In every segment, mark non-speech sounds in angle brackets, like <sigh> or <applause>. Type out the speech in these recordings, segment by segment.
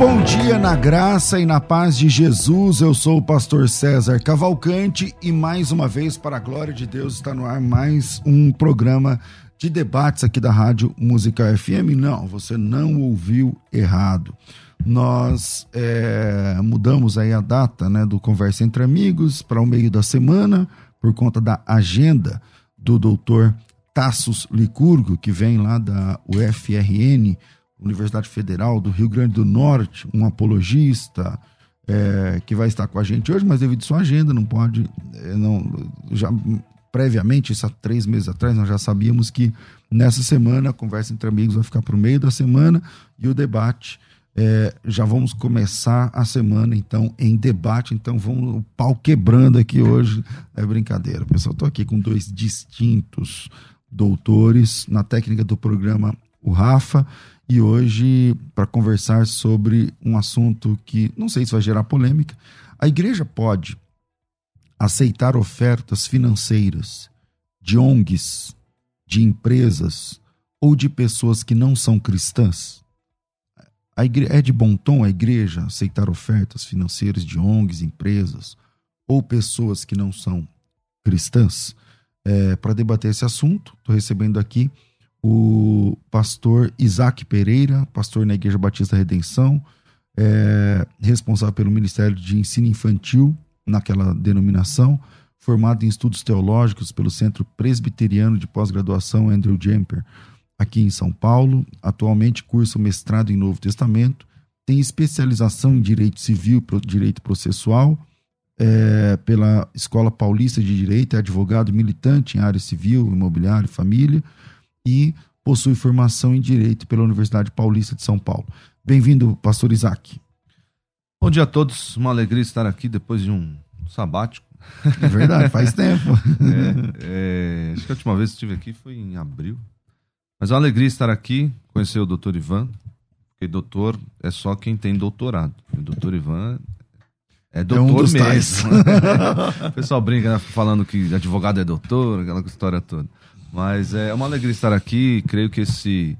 Bom dia na graça e na paz de Jesus. Eu sou o pastor César Cavalcante e mais uma vez, para a glória de Deus, está no ar mais um programa de debates aqui da Rádio Música FM. Não, você não ouviu errado. Nós é, mudamos aí a data né, do Conversa Entre Amigos para o meio da semana por conta da agenda do doutor Tassos Licurgo, que vem lá da UFRN Universidade Federal do Rio Grande do Norte, um apologista é, que vai estar com a gente hoje, mas devido à sua agenda não pode, é, não já previamente, isso há três meses atrás, nós já sabíamos que nessa semana a conversa entre amigos vai ficar para o meio da semana e o debate é, já vamos começar a semana então em debate, então vamos o pau quebrando aqui hoje é brincadeira, pessoal. Estou aqui com dois distintos doutores na técnica do programa, o Rafa e hoje para conversar sobre um assunto que não sei se vai gerar polêmica. A igreja pode aceitar ofertas financeiras de ONGs, de empresas ou de pessoas que não são cristãs? Igre... É de bom tom a igreja aceitar ofertas financeiras de ONGs, empresas ou pessoas que não são cristãs? É, para debater esse assunto, estou recebendo aqui o pastor Isaac Pereira, pastor na Igreja Batista Redenção, é, responsável pelo Ministério de Ensino Infantil naquela denominação, formado em estudos teológicos pelo Centro Presbiteriano de Pós-Graduação Andrew Jumper, aqui em São Paulo. Atualmente cursa o mestrado em Novo Testamento, tem especialização em Direito Civil e Direito Processual é, pela Escola Paulista de Direito, é advogado militante em área civil, imobiliário, família e possui formação em Direito pela Universidade Paulista de São Paulo. Bem-vindo, pastor Isaac. Bom dia a todos, uma alegria estar aqui depois de um sabático. É verdade, faz <laughs> tempo. é, é, acho que a última vez que estive aqui foi em abril. Mas é uma alegria estar aqui, conhecer o doutor Ivan, porque doutor é só quem tem doutorado. O doutor Ivan é doutor é um mesmo. <laughs> o pessoal brinca né, falando que advogado é doutor, aquela história toda. Mas é uma alegria estar aqui. Creio que esse,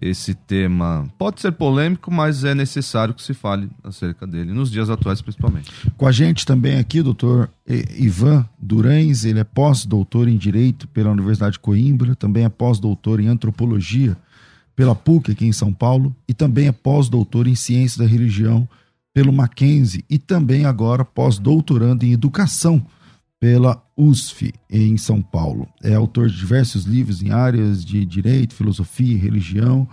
esse tema pode ser polêmico, mas é necessário que se fale acerca dele, nos dias atuais principalmente. Com a gente também aqui, doutor Ivan Durães, ele é pós-doutor em Direito pela Universidade de Coimbra, também é pós-doutor em Antropologia pela PUC aqui em São Paulo e também é pós-doutor em Ciências da Religião pelo Mackenzie e também agora pós-doutorando em Educação pela USF em São Paulo. É autor de diversos livros em áreas de direito, filosofia e religião,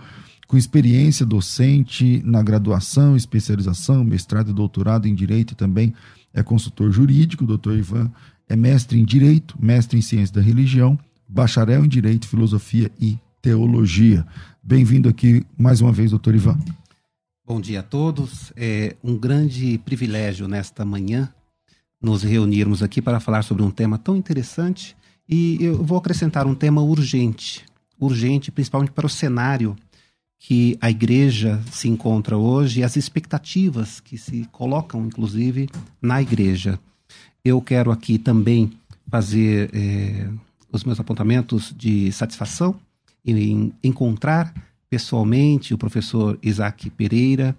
com experiência docente na graduação, especialização, mestrado e doutorado em direito e também é consultor jurídico. O doutor Ivan é mestre em direito, mestre em ciência da religião, bacharel em direito, filosofia e teologia. Bem-vindo aqui mais uma vez, doutor Ivan. Bom dia a todos. É um grande privilégio nesta manhã nos reunirmos aqui para falar sobre um tema tão interessante e eu vou acrescentar um tema urgente, urgente principalmente para o cenário que a igreja se encontra hoje e as expectativas que se colocam, inclusive, na igreja. Eu quero aqui também fazer é, os meus apontamentos de satisfação em encontrar pessoalmente o professor Isaac Pereira,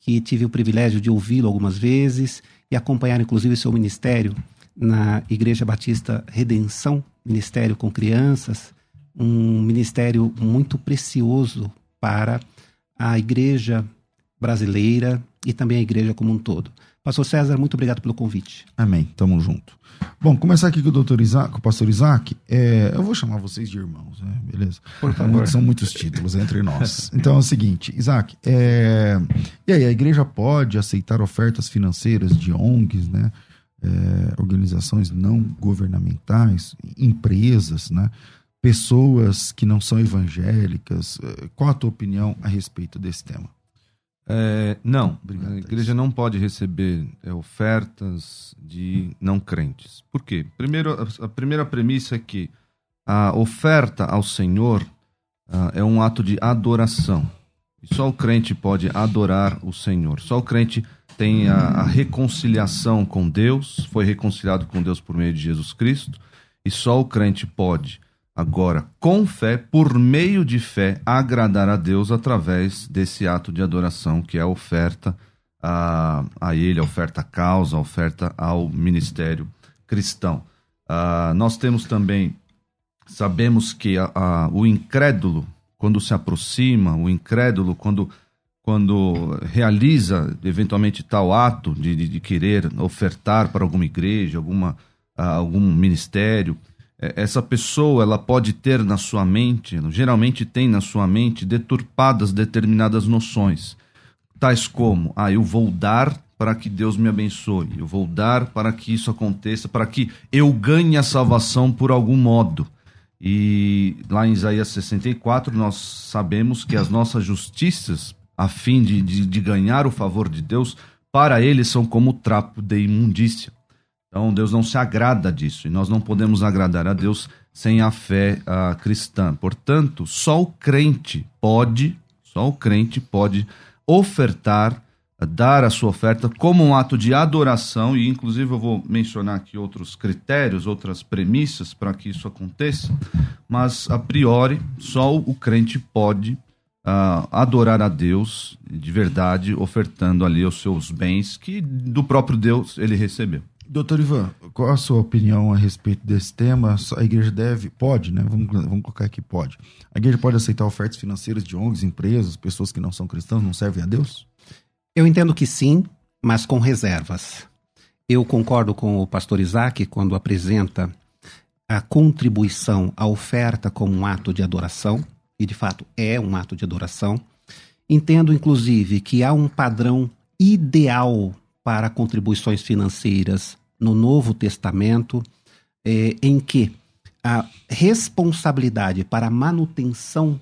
que tive o privilégio de ouvi-lo algumas vezes e acompanhar inclusive seu ministério na Igreja Batista Redenção, ministério com crianças, um ministério muito precioso para a igreja brasileira e também a igreja como um todo. Pastor César, muito obrigado pelo convite. Amém. Tamo junto. Bom, começar aqui com o doutor Isaac, com o pastor Isaac. É, eu vou chamar vocês de irmãos, né? beleza? Por favor. São muitos títulos entre nós. <laughs> Então é o seguinte, Isaac, é, e aí, a igreja pode aceitar ofertas financeiras de ONGs, né? É, organizações não governamentais, empresas, né? pessoas que não são evangélicas? Eh, qual a tua opinião a respeito desse tema? É, não, Obrigado, a igreja não pode receber é, ofertas de não crentes. Por quê? Primeiro, a, primeira premissa é que a oferta ao Senhor ah, é um ato de adoração. E só o crente pode adorar o Senhor. Só o crente tem a, a reconciliação com Deus, foi reconciliado com Deus por meio de Jesus Cristo, e só o crente pode agora, com fé, por meio de fé, agradar a Deus através desse ato de adoração que é a oferta a, a Ele, a oferta à causa, a oferta ao ministério cristão. Ah, nós temos também, sabemos que a, a, o incrédulo, quando se aproxima, o incrédulo, quando, quando realiza eventualmente tal ato de, de, de querer ofertar para alguma igreja, alguma, ah, algum ministério, essa pessoa ela pode ter na sua mente, geralmente tem na sua mente deturpadas determinadas noções, tais como: ah, eu vou dar para que Deus me abençoe, eu vou dar para que isso aconteça, para que eu ganhe a salvação por algum modo. E lá em Isaías 64 nós sabemos que as nossas justiças, a fim de, de, de ganhar o favor de Deus, para eles são como trapo de imundícia. Então Deus não se agrada disso e nós não podemos agradar a Deus sem a fé uh, cristã. Portanto, só o crente pode, só o crente pode ofertar, dar a sua oferta como um ato de adoração e inclusive eu vou mencionar aqui outros critérios, outras premissas para que isso aconteça, mas a priori só o crente pode uh, adorar a Deus de verdade, ofertando ali os seus bens que do próprio Deus ele recebeu. Doutor Ivan, qual a sua opinião a respeito desse tema? A igreja deve, pode, né? Vamos, vamos colocar aqui, pode. A igreja pode aceitar ofertas financeiras de ONGs, empresas, pessoas que não são cristãs, não servem a Deus? Eu entendo que sim, mas com reservas. Eu concordo com o pastor Isaac quando apresenta a contribuição, a oferta como um ato de adoração, e de fato é um ato de adoração. Entendo, inclusive, que há um padrão ideal para contribuições financeiras no Novo Testamento, é, em que a responsabilidade para a manutenção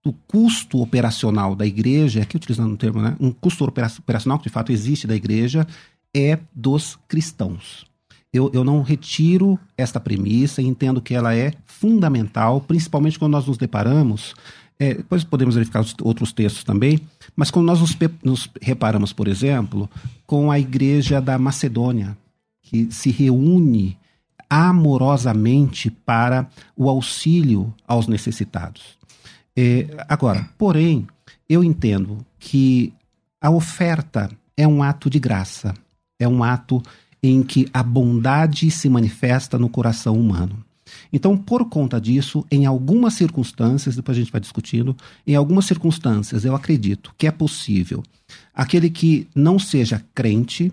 do custo operacional da igreja, aqui utilizando um termo, né, um custo operacional que de fato existe da igreja, é dos cristãos. Eu, eu não retiro esta premissa e entendo que ela é fundamental, principalmente quando nós nos deparamos é, depois podemos verificar os outros textos também, mas quando nós nos, nos, reparamos, por exemplo, com a igreja da Macedônia, que se reúne amorosamente para o auxílio aos necessitados. É, agora, porém, eu entendo que a oferta é um ato de graça, é um ato em que a bondade se manifesta no coração humano. Então, por conta disso, em algumas circunstâncias, depois a gente vai discutindo, em algumas circunstâncias eu acredito que é possível aquele que não seja crente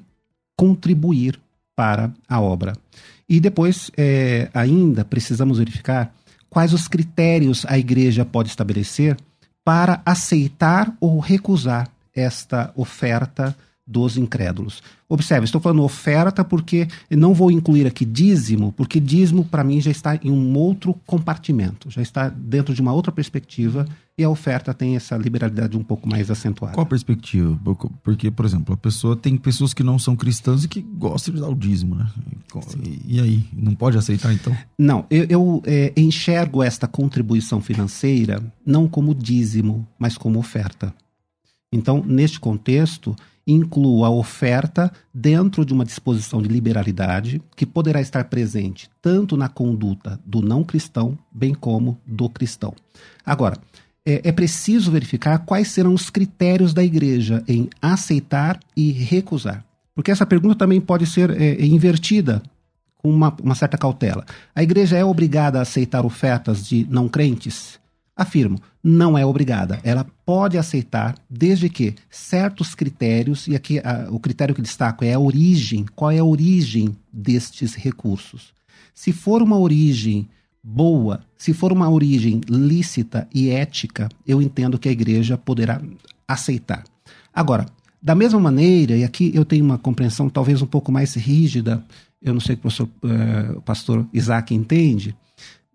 contribuir para a obra. E depois, é, ainda precisamos verificar quais os critérios a igreja pode estabelecer para aceitar ou recusar esta oferta dos incrédulos. Observe, estou falando oferta porque não vou incluir aqui dízimo, porque dízimo para mim já está em um outro compartimento, já está dentro de uma outra perspectiva e a oferta tem essa liberalidade um pouco mais acentuada. Qual a perspectiva? Porque, por exemplo, a pessoa tem pessoas que não são cristãs e que gostam de dar o dízimo, né? E, e aí, não pode aceitar então? Não, eu, eu é, enxergo esta contribuição financeira não como dízimo, mas como oferta. Então, neste contexto, incluo a oferta dentro de uma disposição de liberalidade que poderá estar presente tanto na conduta do não cristão, bem como do cristão. Agora, é, é preciso verificar quais serão os critérios da igreja em aceitar e recusar. Porque essa pergunta também pode ser é, invertida com uma, uma certa cautela. A igreja é obrigada a aceitar ofertas de não crentes? Afirmo, não é obrigada. Ela pode aceitar desde que certos critérios, e aqui a, o critério que destaco é a origem. Qual é a origem destes recursos? Se for uma origem boa, se for uma origem lícita e ética, eu entendo que a igreja poderá aceitar. Agora, da mesma maneira, e aqui eu tenho uma compreensão talvez um pouco mais rígida, eu não sei se o, professor, uh, o pastor Isaac entende,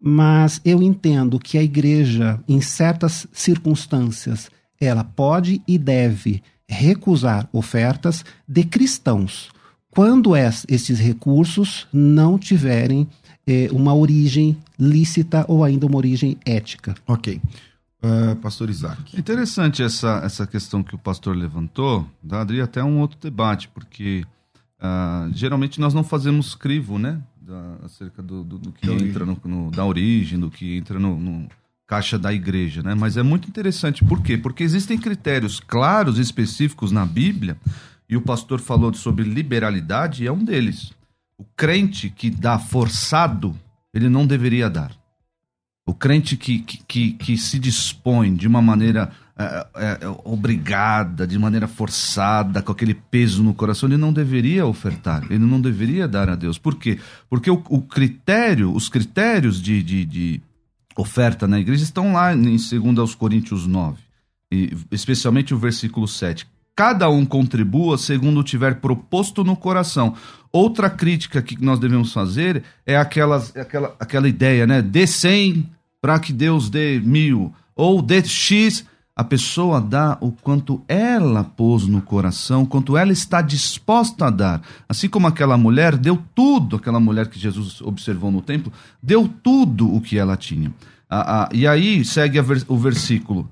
mas eu entendo que a igreja, em certas circunstâncias, ela pode e deve recusar ofertas de cristãos quando es, esses recursos não tiverem eh, uma origem lícita ou ainda uma origem ética. Ok. Uh, pastor Isaac. Interessante essa, essa questão que o pastor levantou, daria até um outro debate, porque uh, geralmente nós não fazemos crivo, né? Da, acerca do, do, do que entra no, no, da origem, do que entra no, no, caixa da igreja, né? Mas é muito interessante. Por quê? Porque existem critérios claros e específicos na Bíblia e o pastor falou sobre liberalidade, e é um deles. O crente que dá forçado, ele não deveria dar. O crente que, que, que, que se dispõe de uma maneira é, é, é, obrigada, de maneira forçada, com aquele peso no coração, ele não deveria ofertar, ele não deveria dar a Deus. Por quê? Porque o, o critério, os critérios de, de, de, oferta na igreja estão lá em 2 Coríntios 9, e, especialmente o versículo 7 cada um contribua segundo tiver proposto no coração. Outra crítica que nós devemos fazer é aquelas, aquela, aquela ideia, né? Dê 100 para que Deus dê mil. Ou dê X, a pessoa dá o quanto ela pôs no coração, quanto ela está disposta a dar. Assim como aquela mulher deu tudo, aquela mulher que Jesus observou no templo, deu tudo o que ela tinha. Ah, ah, e aí segue o versículo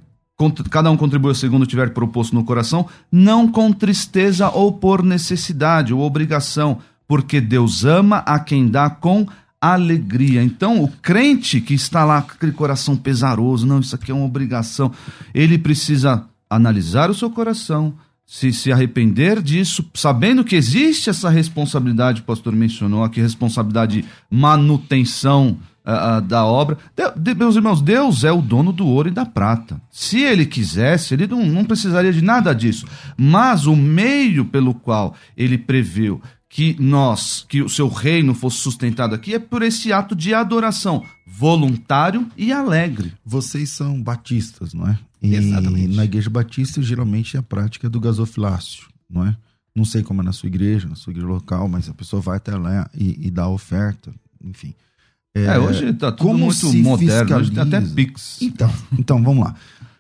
cada um contribua segundo tiver proposto no coração, não com tristeza ou por necessidade ou obrigação, porque Deus ama a quem dá com alegria. Então, o crente que está lá com aquele coração pesaroso, não, isso aqui é uma obrigação, ele precisa analisar o seu coração, se se arrepender disso, sabendo que existe essa responsabilidade, o pastor mencionou aqui, responsabilidade de manutenção uh, da obra. De, de, meus irmãos, Deus é o dono do ouro e da prata. Se ele quisesse, ele não, não precisaria de nada disso. Mas o meio pelo qual ele preveu que nós, que o seu reino fosse sustentado aqui, é por esse ato de adoração voluntário e alegre. Vocês são batistas, não é? E Exatamente. Na igreja batista, geralmente é a prática do gasofilácio, não é? Não sei como é na sua igreja, na sua igreja local, mas a pessoa vai até lá e, e dá oferta, enfim. É, é, hoje está tudo muito moderno, hoje tem até Pix. Então, então vamos lá.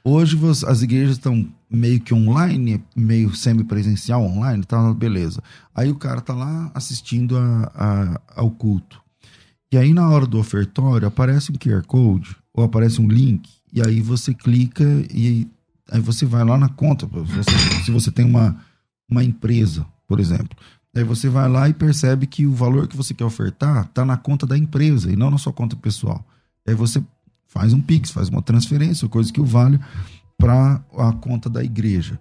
Hoje as igrejas estão meio que online, meio semi-presencial online, tá beleza. Aí o cara tá lá assistindo a, a, ao culto. E aí na hora do ofertório aparece um QR Code ou aparece um link e aí você clica e aí você vai lá na conta. Você, se você tem uma, uma empresa, por exemplo, Aí você vai lá e percebe que o valor que você quer ofertar está na conta da empresa e não na sua conta pessoal. Aí você faz um Pix, faz uma transferência, coisa que o vale para a conta da igreja.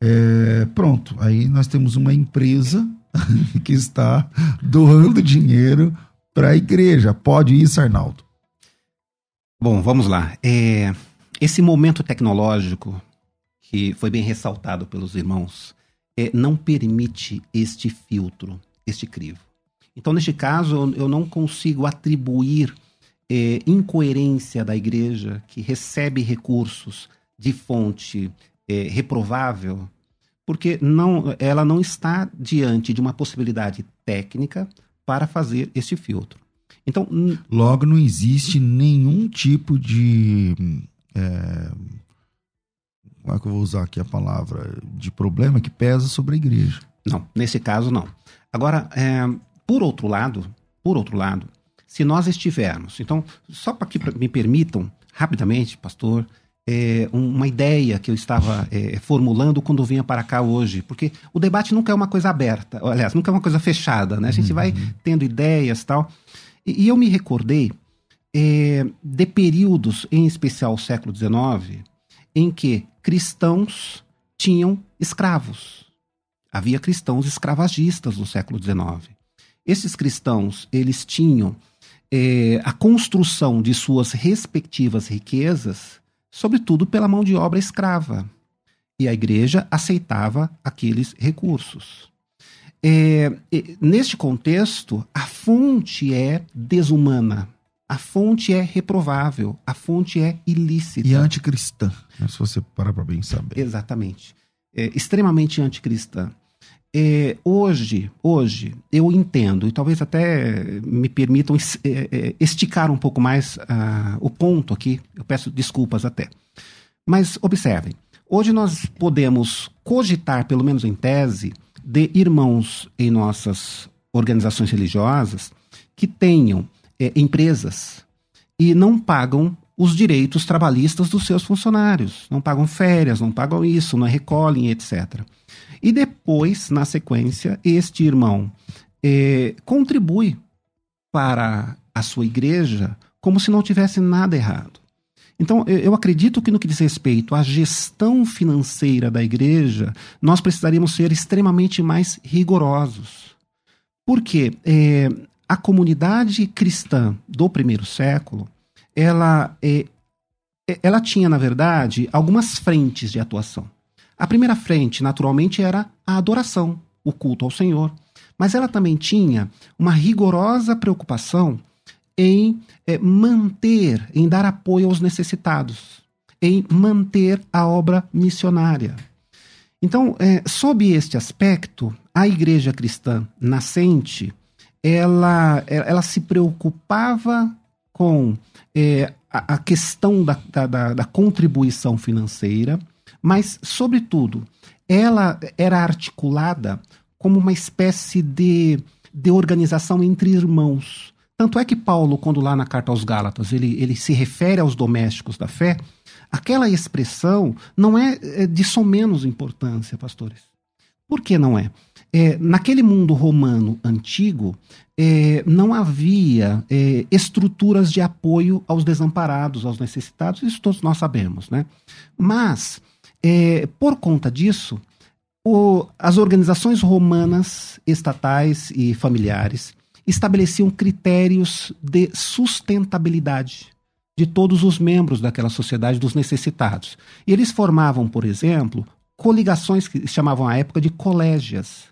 É, pronto, aí nós temos uma empresa <laughs> que está doando dinheiro para a igreja. Pode isso, Arnaldo? Bom, vamos lá. É, esse momento tecnológico que foi bem ressaltado pelos irmãos é, não permite este filtro, este crivo. Então, neste caso, eu não consigo atribuir é, incoerência da igreja que recebe recursos de fonte é, reprovável, porque não, ela não está diante de uma possibilidade técnica para fazer este filtro. Então, logo não existe nenhum tipo de é, como é que eu vou usar aqui a palavra, de problema que pesa sobre a igreja. Não, nesse caso não. Agora, é, por outro lado, por outro lado, se nós estivermos, então, só para que me permitam rapidamente, pastor, é, uma ideia que eu estava é, formulando quando vinha para cá hoje, porque o debate nunca é uma coisa aberta, aliás, nunca é uma coisa fechada, né? A gente uhum. vai tendo ideias tal. E, e eu me recordei é, de períodos, em especial o século XIX, em que cristãos tinham escravos. Havia cristãos escravagistas no século XIX. Esses cristãos, eles tinham é, a construção de suas respectivas riquezas, sobretudo pela mão de obra escrava. E a igreja aceitava aqueles recursos. É, neste contexto, a fonte é desumana. A fonte é reprovável, a fonte é ilícita. E anticristã, né, se você parar para bem saber. Exatamente. É extremamente anticristã. É, hoje, hoje, eu entendo, e talvez até me permitam é, é, esticar um pouco mais uh, o ponto aqui, eu peço desculpas até. Mas observem, hoje nós podemos cogitar, pelo menos em tese, de irmãos em nossas organizações religiosas que tenham é, empresas e não pagam os direitos trabalhistas dos seus funcionários, não pagam férias, não pagam isso, não recolhem, etc. E depois, na sequência, este irmão eh, contribui para a sua igreja como se não tivesse nada errado. Então, eu acredito que no que diz respeito à gestão financeira da igreja, nós precisaríamos ser extremamente mais rigorosos. Porque é, a comunidade cristã do primeiro século, ela, é, ela tinha, na verdade, algumas frentes de atuação. A primeira frente, naturalmente, era a adoração, o culto ao Senhor. Mas ela também tinha uma rigorosa preocupação em é, manter, em dar apoio aos necessitados, em manter a obra missionária. Então, é, sob este aspecto, a igreja cristã nascente, ela, ela se preocupava com é, a, a, questão da, da, da contribuição financeira, mas, sobretudo, ela era articulada como uma espécie de, de organização entre irmãos. Tanto é que Paulo, quando lá na carta aos Gálatas, ele, ele se refere aos domésticos da fé, aquela expressão não é, é de só menos importância, pastores. Por que não é? é naquele mundo romano antigo, é, não havia é, estruturas de apoio aos desamparados, aos necessitados, isso todos nós sabemos, né? Mas é, por conta disso, o, as organizações romanas, estatais e familiares estabeleciam critérios de sustentabilidade de todos os membros daquela sociedade, dos necessitados. E eles formavam, por exemplo, coligações que chamavam à época de colégias.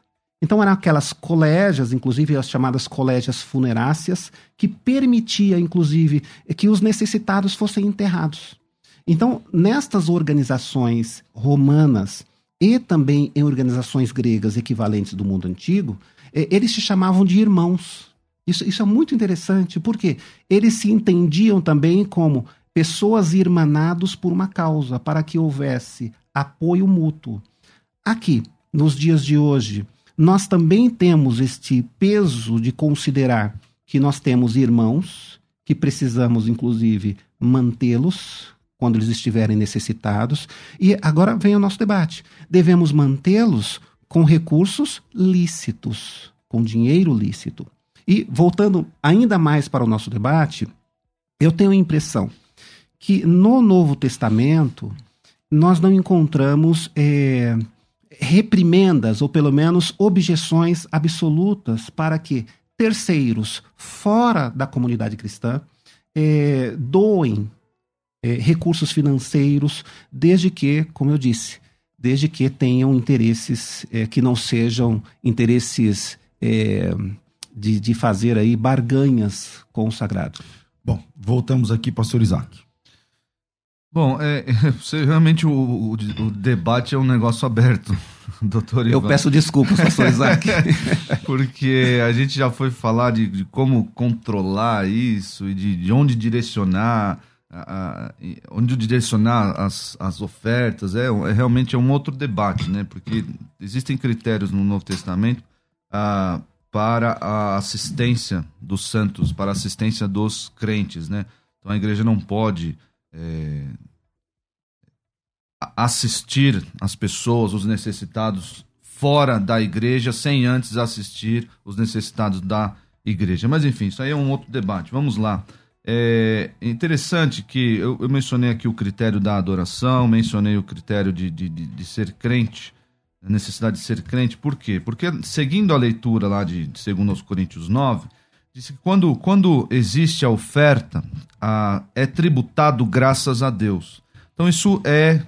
Então eram aquelas colégias, inclusive as chamadas colégias funeráceas, que permitia, inclusive, que os necessitados fossem enterrados. Então, nestas organizações romanas e também em organizações gregas equivalentes do mundo antigo, eh, eles se chamavam de irmãos. Isso, isso é muito interessante, porque eles se entendiam também como pessoas irmanados por uma causa, para que houvesse apoio mútuo. Aqui, nos dias de hoje, nós também temos este peso de considerar que nós temos irmãos, que precisamos, inclusive, mantê-los quando eles estiverem necessitados. E agora vem o nosso debate. Devemos mantê-los com recursos lícitos, com dinheiro lícito. E voltando ainda mais para o nosso debate, eu tenho a impressão que no Novo Testamento nós não encontramos é, reprimendas, ou pelo menos objeções absolutas para que terceiros fora da comunidade cristã é, doem é, recursos financeiros, desde que, como eu disse, desde que tenham interesses é, que não sejam interesses é, de, de fazer aí barganhas com o sagrado. Bom, voltamos aqui, pastor Isaac. Bom, é, <laughs> você, realmente o, o, o, debate é um negócio aberto, <laughs> doutor Ivan. Eu peço desculpas, pastor <laughs> Isaac. Porque a gente já foi falar de, de como controlar isso e de, de onde direcionar a, onde direcionar as, as ofertas é, é, realmente é um outro debate, né? Porque existem critérios no Novo Testamento ah, para a assistência dos santos, para a assistência dos crentes, né? Então a igreja não pode é, assistir as pessoas, os necessitados fora da igreja, sem antes assistir os necessitados da igreja. Mas enfim, isso aí é um outro debate. Vamos lá. É interessante que eu, eu, mencionei aqui o critério da adoração, mencionei o critério de, de, de, de, ser crente, a necessidade de ser crente, por quê? Porque seguindo a leitura lá de, de 2 Coríntios 9, diz que quando, quando existe a oferta, a, é tributado graças a Deus. Então isso é,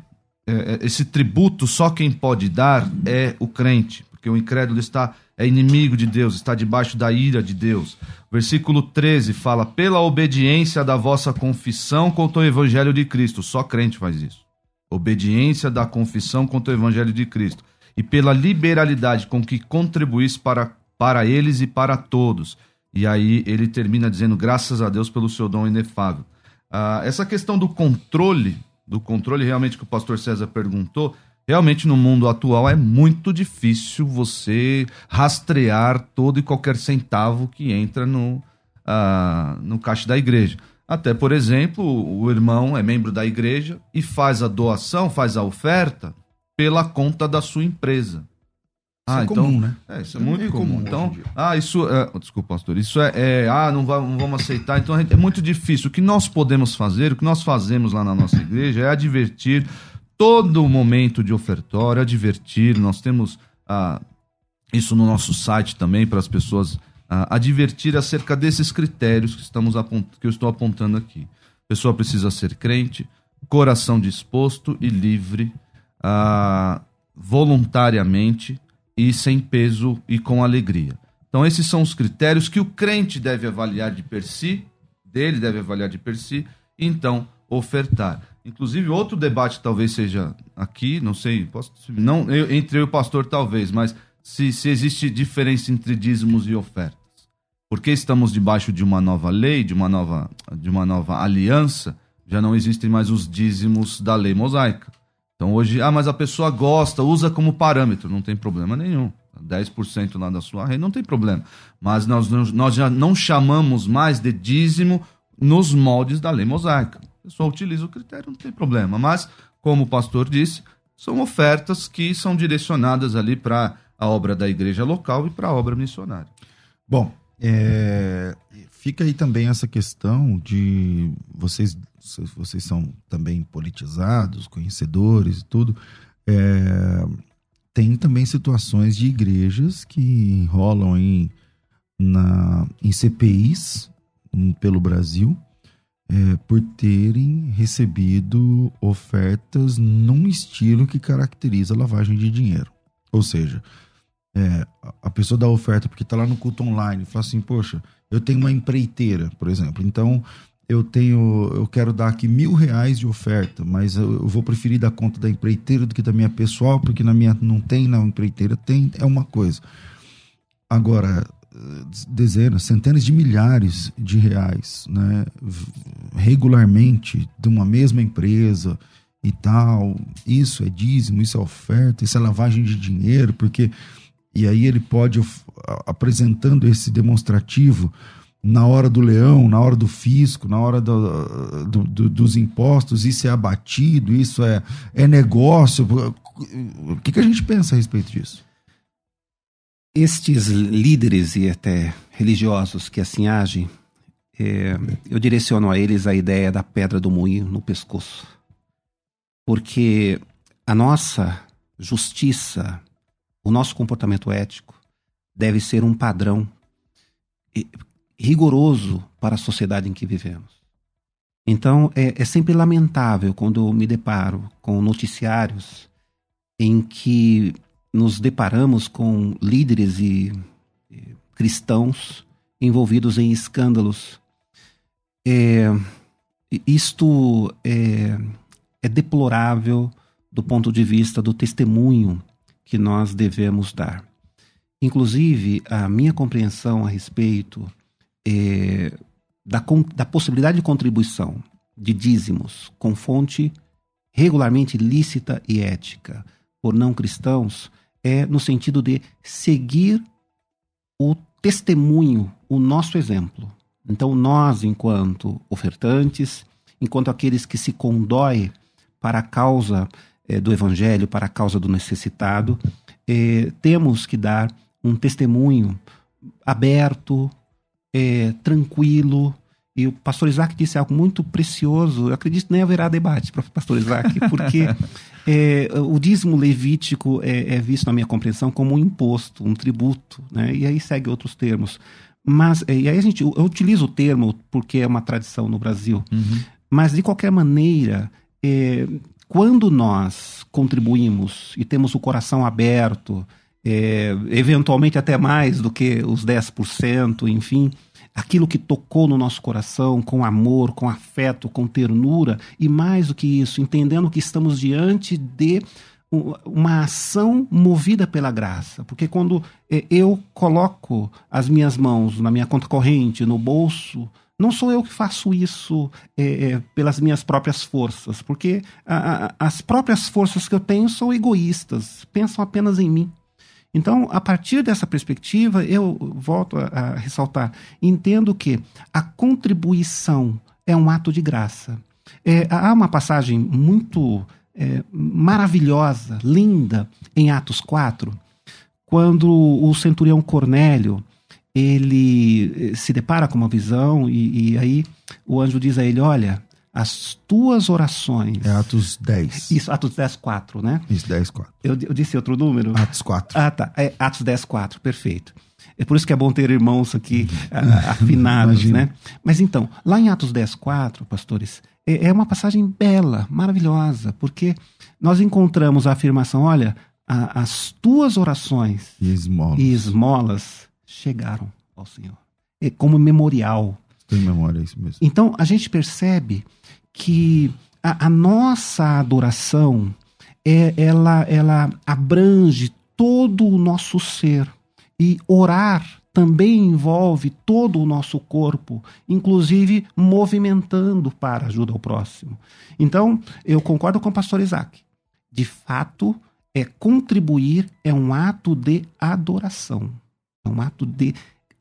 é, é esse tributo só quem pode dar é o crente, porque o incrédulo está é inimigo de Deus, está debaixo da ira de Deus. Versículo 13 fala: pela obediência da vossa confissão contra o evangelho de Cristo. Só crente faz isso. Obediência da confissão contra o evangelho de Cristo. e pela liberalidade com que contribuísse para, para eles e para todos. E aí ele termina dizendo: graças a Deus pelo seu dom inefável. Ah, essa questão do controle, do controle realmente que o pastor César perguntou, realmente no mundo atual é muito difícil você rastrear todo e qualquer centavo que entra no, ah, no caixa da igreja. Até, por exemplo, o irmão é membro da igreja e faz a doação, faz a oferta pela conta da sua empresa. Isso ah, é então, comum, né? É, isso é, é muito comum. comum. Então, ah, isso é, desculpa, pastor, isso é, é ah, não, vai, não, vamos aceitar. Então é muito difícil. O que nós podemos fazer, o que nós fazemos lá na nossa igreja é advertir todo momento de ofertório, advertir. Nós temos ah, isso no nosso site também para as pessoas ah, advertir acerca desses critérios que estamos que eu estou apontando aqui. A pessoa precisa ser crente, coração disposto e livre, ah, voluntariamente e sem peso e com alegria. Então, esses são os critérios que o crente deve avaliar de per si, dele deve avaliar de per si, então ofertar. Inclusive, outro debate talvez seja aqui, não sei, posso, não eu, entre eu e o pastor talvez, mas se, se existe diferença entre dízimos e ofertas. Porque estamos debaixo de uma nova lei, de uma nova, de uma nova aliança, já não existem mais os dízimos da lei mosaica. Então hoje, ah, mas a pessoa gosta, usa como parâmetro, não tem problema nenhum. 10% lá da sua renda, não tem problema. Mas nós, nós já não chamamos mais de dízimo nos moldes da lei mosaica. A pessoa utiliza o critério, não tem problema. Mas, como o pastor disse, são ofertas que são direcionadas ali para a obra da igreja local e para a obra missionária. Bom, é, fica aí também essa questão de vocês vocês são também politizados, conhecedores e tudo. É, tem também situações de igrejas que rolam em, na, em CPIs pelo Brasil é, por terem recebido ofertas num estilo que caracteriza lavagem de dinheiro. Ou seja, é, a pessoa dá oferta porque está lá no culto online fala assim: Poxa, eu tenho uma empreiteira, por exemplo, então eu tenho, eu quero dar aqui mil reais de oferta, mas eu, vou preferir dar conta da empreiteira do que da minha pessoal, porque na minha não tem, na empreiteira tem, é uma coisa. Agora, dezenas, centenas de milhares de reais, né, regularmente de uma mesma empresa e tal, isso é dízimo, isso é oferta, isso é lavagem de dinheiro, porque e aí ele pode apresentando esse demonstrativo na hora do leão, na hora do fisco, na hora do, do, do, dos impostos, isso é abatido, isso é, é negócio. O que, que a gente pensa a respeito disso? Estes líderes e até religiosos que assim agem, é, eu direciono a eles a ideia da pedra do moinho no pescoço. Porque a nossa justiça, o nosso comportamento ético deve ser um padrão rigoroso para a sociedade em que vivemos. Então, é, é sempre lamentável quando me deparo com noticiários em que nos deparamos com líderes e, cristãos envolvidos em escândalos. É, isto é, é deplorável do ponto de vista do testemunho que nós devemos dar. Inclusive, a minha compreensão a respeito é, da, da possibilidade de contribuição de dízimos com fonte regularmente lícita e ética por não cristãos é no sentido de seguir o testemunho, o nosso exemplo. Então, nós, enquanto ofertantes, enquanto aqueles que se condói para a causa é, do evangelho, para a causa do necessitado, é, temos que dar um testemunho aberto, é, tranquilo. E o pastor Isaac disse algo muito precioso. Eu acredito que nem haverá debate para o pastor Isaac, porque <laughs> é, o dízimo levítico é, é, visto, na minha compreensão, como um imposto, um tributo, né? e aí segue outros termos. Mas, é, e aí a gente, eu utilizo o termo porque é uma tradição no Brasil, uhum. mas de qualquer maneira, é, quando nós contribuímos e temos o coração aberto, é, eventualmente até mais do que os 10%, enfim, aquilo que tocou no nosso coração com amor, com afeto, com ternura, e mais do que isso, entendendo que estamos diante de uma ação movida pela graça. Porque quando é, eu coloco as minhas mãos na minha conta corrente, no bolso, não sou eu que faço isso é, é, pelas minhas próprias forças, porque a, a, as próprias forças que eu tenho são egoístas, pensam apenas em mim. Então, a partir dessa perspectiva, eu volto a, a ressaltar, entendo que a contribuição é um ato de graça. É, há uma passagem muito é, maravilhosa, linda, em Atos 4, quando o centurião Cornélio ele eh, se depara com uma visão e, e aí o anjo diz a ele: Olha, as tuas orações. É Atos 10. Isso, Atos 10, 4, né? Isso, 10, 4. Eu, eu disse outro número? Atos 4. Ah, tá. É Atos 10, 4, perfeito. É por isso que é bom ter irmãos aqui uh, afinados, né? Mas então, lá em Atos 10, 4, pastores, é, é, uma passagem bela, maravilhosa, porque nós encontramos a afirmação: olha, a, as tuas orações e esmolas. e esmolas chegaram ao Senhor. É como memorial. Tem memória, é isso mesmo. Então a gente percebe que a, a nossa adoração é, ela, ela abrange todo o nosso ser. E orar também envolve todo o nosso corpo, inclusive movimentando para ajuda ao próximo. Então, eu concordo com o pastor Isaac. De fato, é contribuir é um ato de adoração. É um ato de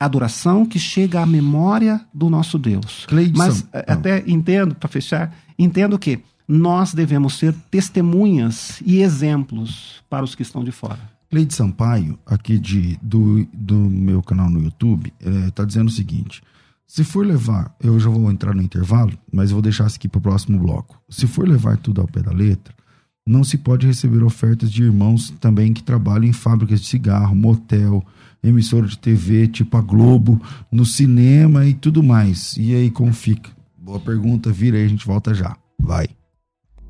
adoração que chega à memória do nosso Deus. Cleidson. Mas até entendo, para fechar, entendo que nós devemos ser testemunhas e exemplos para os que estão de fora. Cleide Sampaio, aqui de, do, do meu canal no YouTube, está é, dizendo o seguinte: se for levar, eu já vou entrar no intervalo, mas eu vou deixar isso aqui para o próximo bloco. Se for levar tudo ao pé da letra, não se pode receber ofertas de irmãos também que trabalham em fábricas de cigarro, motel, emissora de TV, tipo a Globo, no cinema e tudo mais. E aí, como fica? Boa pergunta, vira aí, a gente volta já. Vai.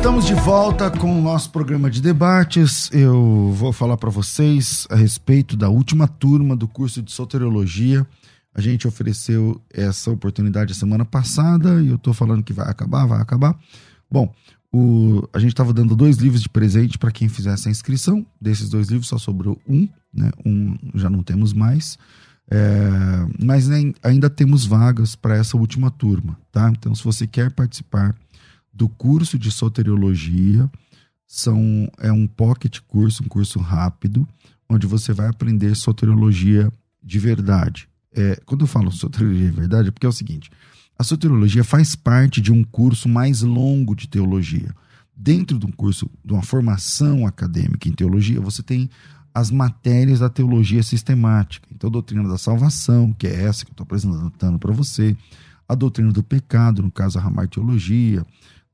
estamos de volta com o nosso programa de debates. Eu vou falar para vocês a respeito da última turma do curso de soteriologia. A gente ofereceu essa oportunidade semana passada e eu estou falando que vai acabar, vai acabar. Bom, o, a gente estava dando dois livros de presente para quem fizesse a inscrição. Desses dois livros só sobrou um, né? Um já não temos mais. É, mas ainda temos vagas para essa última turma, tá? Então, se você quer participar do curso de soteriologia, são, é um pocket curso, um curso rápido, onde você vai aprender soteriologia de verdade. É, quando eu falo soteriologia de verdade, é porque é o seguinte: a soteriologia faz parte de um curso mais longo de teologia. Dentro de um curso, de uma formação acadêmica em teologia, você tem as matérias da teologia sistemática. Então, a doutrina da salvação, que é essa que eu estou apresentando para você, a doutrina do pecado, no caso, a ramar teologia,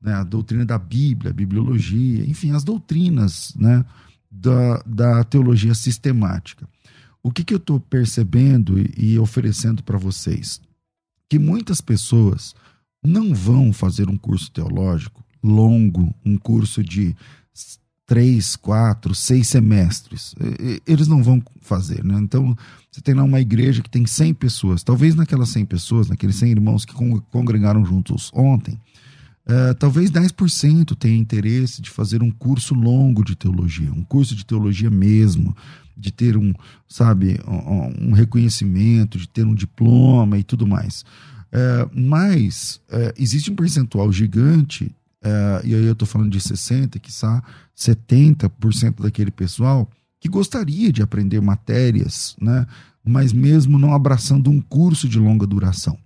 né, a doutrina da Bíblia, a bibliologia, enfim, as doutrinas né, da, da teologia sistemática. O que, que eu estou percebendo e, oferecendo para vocês? Que muitas pessoas não vão fazer um curso teológico longo, um curso de três, quatro, seis semestres. Eles não vão fazer, né? Então, você tem lá uma igreja que tem 100 pessoas. Talvez naquelas 100 pessoas, naqueles 100 irmãos que congregaram juntos ontem, Uh, talvez 10% tenha interesse de fazer um curso longo de teologia, um curso de teologia mesmo, de ter um, sabe, um, reconhecimento, de ter um diploma e tudo mais. Uh, mas uh, existe um percentual gigante, e aí eu estou falando de 60%, que 70% daquele pessoal que gostaria de aprender matérias né, mas mesmo não abraçando um curso de longa duração.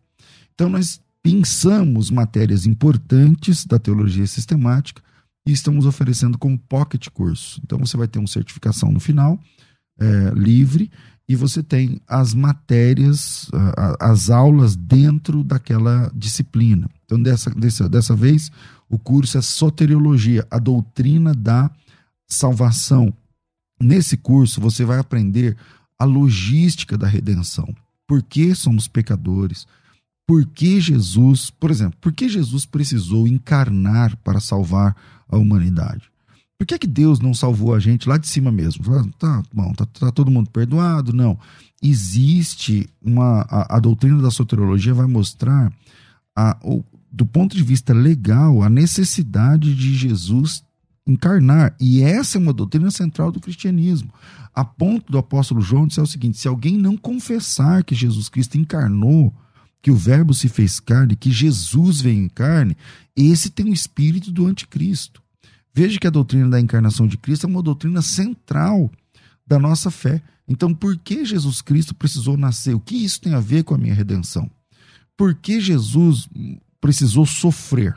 Então, nós pensamos matérias importantes da teologia sistemática e estamos oferecendo como pocket curso. Então, você vai ter uma certificação no final, é, livre, e você tem as matérias, as aulas dentro daquela disciplina. Então, dessa, dessa, dessa vez, o curso é Soteriologia, a doutrina da salvação. Nesse curso, você vai aprender a logística da redenção. Por que somos pecadores? Por que Jesus, por exemplo, por que Jesus precisou encarnar para salvar a humanidade? Por que, que Deus não salvou a gente lá de cima mesmo? Tá bom, tá, tá todo mundo perdoado? Não. Existe uma. A, a doutrina da soteriologia vai mostrar, a, o, do ponto de vista legal, a necessidade de Jesus encarnar. E essa é uma doutrina central do cristianismo. A ponto do apóstolo João dizer o seguinte: se alguém não confessar que Jesus Cristo encarnou, que o Verbo se fez carne, que Jesus veio em carne, esse tem o espírito do anticristo. Veja que a doutrina da encarnação de Cristo é uma doutrina central da nossa fé. Então, por que Jesus Cristo precisou nascer? O que isso tem a ver com a minha redenção? Por que Jesus precisou sofrer?